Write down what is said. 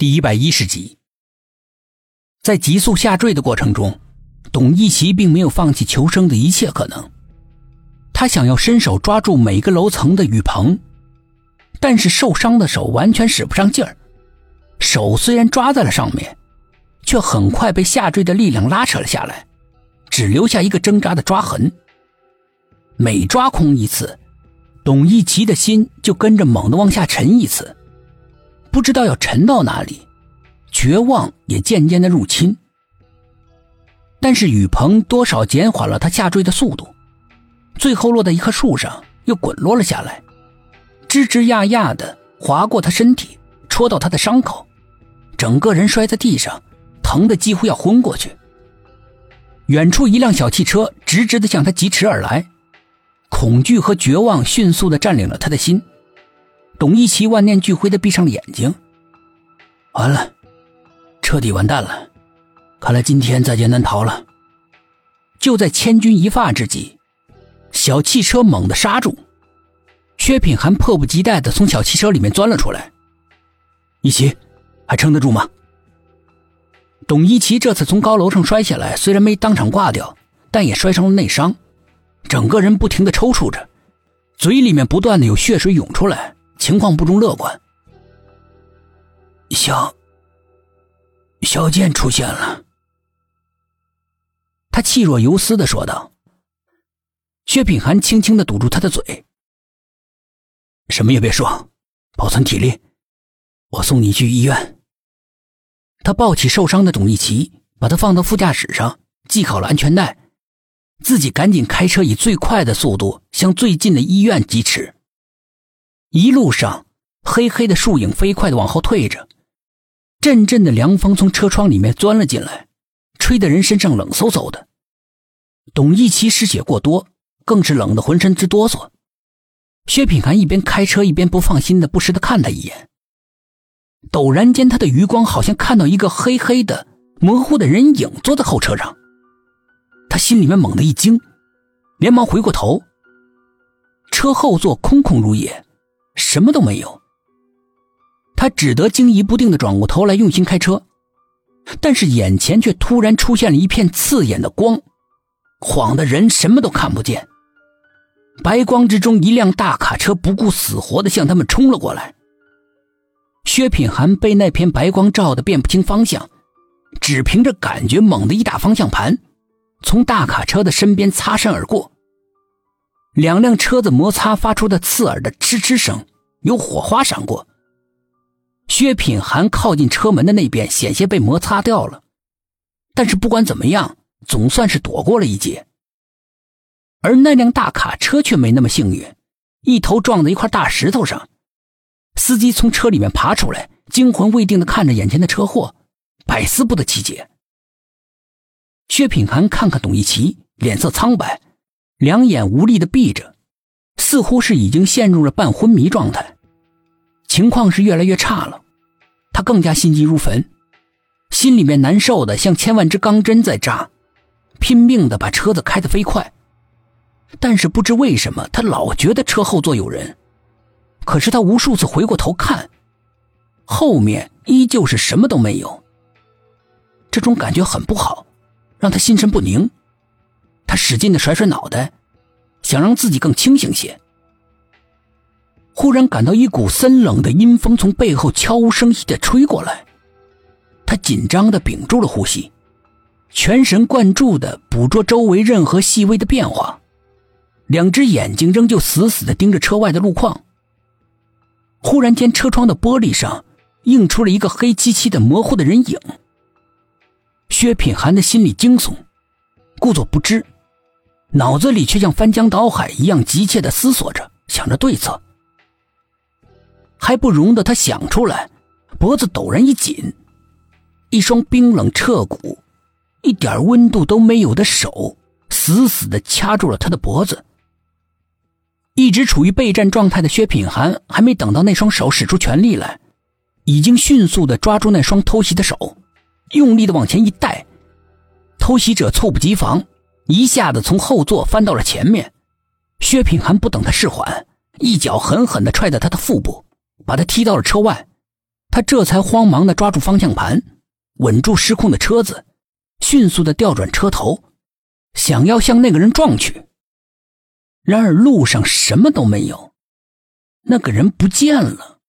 第一百一十集，在急速下坠的过程中，董一奇并没有放弃求生的一切可能。他想要伸手抓住每个楼层的雨棚，但是受伤的手完全使不上劲儿。手虽然抓在了上面，却很快被下坠的力量拉扯了下来，只留下一个挣扎的抓痕。每抓空一次，董一奇的心就跟着猛地往下沉一次。不知道要沉到哪里，绝望也渐渐的入侵。但是雨棚多少减缓了他下坠的速度，最后落在一棵树上，又滚落了下来，吱吱呀呀的划过他身体，戳到他的伤口，整个人摔在地上，疼得几乎要昏过去。远处一辆小汽车直直的向他疾驰而来，恐惧和绝望迅速的占领了他的心。董一奇万念俱灰的闭上了眼睛。完了，彻底完蛋了，看来今天在劫难逃了。就在千钧一发之际，小汽车猛地刹住，薛品涵迫不及待的从小汽车里面钻了出来。一奇，还撑得住吗？董一奇这次从高楼上摔下来，虽然没当场挂掉，但也摔成了内伤，整个人不停的抽搐着，嘴里面不断的有血水涌出来。情况不容乐观。小小剑出现了，他气若游丝的说道。薛品涵轻轻的堵住他的嘴，什么也别说，保存体力，我送你去医院。他抱起受伤的董一奇，把他放到副驾驶上，系好了安全带，自己赶紧开车，以最快的速度向最近的医院疾驰。一路上，黑黑的树影飞快的往后退着，阵阵的凉风从车窗里面钻了进来，吹得人身上冷飕飕的。董一奇失血过多，更是冷得浑身直哆嗦。薛品涵一边开车一边不放心的不时的看他一眼。陡然间，他的余光好像看到一个黑黑的、模糊的人影坐在后车上，他心里面猛地一惊，连忙回过头，车后座空空如也。什么都没有，他只得惊疑不定的转过头来，用心开车，但是眼前却突然出现了一片刺眼的光，晃得人什么都看不见。白光之中，一辆大卡车不顾死活的向他们冲了过来。薛品涵被那片白光照得辨不清方向，只凭着感觉猛地一打方向盘，从大卡车的身边擦身而过。两辆车子摩擦发出的刺耳的吱吱声，有火花闪过。薛品涵靠近车门的那边，险些被摩擦掉了，但是不管怎么样，总算是躲过了一劫。而那辆大卡车却没那么幸运，一头撞在一块大石头上。司机从车里面爬出来，惊魂未定的看着眼前的车祸，百思不得其解。薛品涵看看董一奇，脸色苍白。两眼无力的闭着，似乎是已经陷入了半昏迷状态，情况是越来越差了。他更加心急如焚，心里面难受的像千万支钢针在扎，拼命的把车子开得飞快。但是不知为什么，他老觉得车后座有人，可是他无数次回过头看，后面依旧是什么都没有。这种感觉很不好，让他心神不宁。他使劲的甩甩脑袋，想让自己更清醒些。忽然感到一股森冷的阴风从背后悄无声息的吹过来，他紧张的屏住了呼吸，全神贯注的捕捉周围任何细微的变化，两只眼睛仍旧死死的盯着车外的路况。忽然间，车窗的玻璃上映出了一个黑漆漆的模糊的人影。薛品涵的心里惊悚，故作不知。脑子里却像翻江倒海一样急切的思索着，想着对策，还不容得他想出来，脖子陡然一紧，一双冰冷彻骨、一点温度都没有的手死死的掐住了他的脖子。一直处于备战状态的薛品涵还没等到那双手使出全力来，已经迅速的抓住那双偷袭的手，用力的往前一带，偷袭者猝不及防。一下子从后座翻到了前面，薛品涵不等他释缓，一脚狠狠地踹在他的腹部，把他踢到了车外，他这才慌忙的抓住方向盘，稳住失控的车子，迅速的调转车头，想要向那个人撞去。然而路上什么都没有，那个人不见了。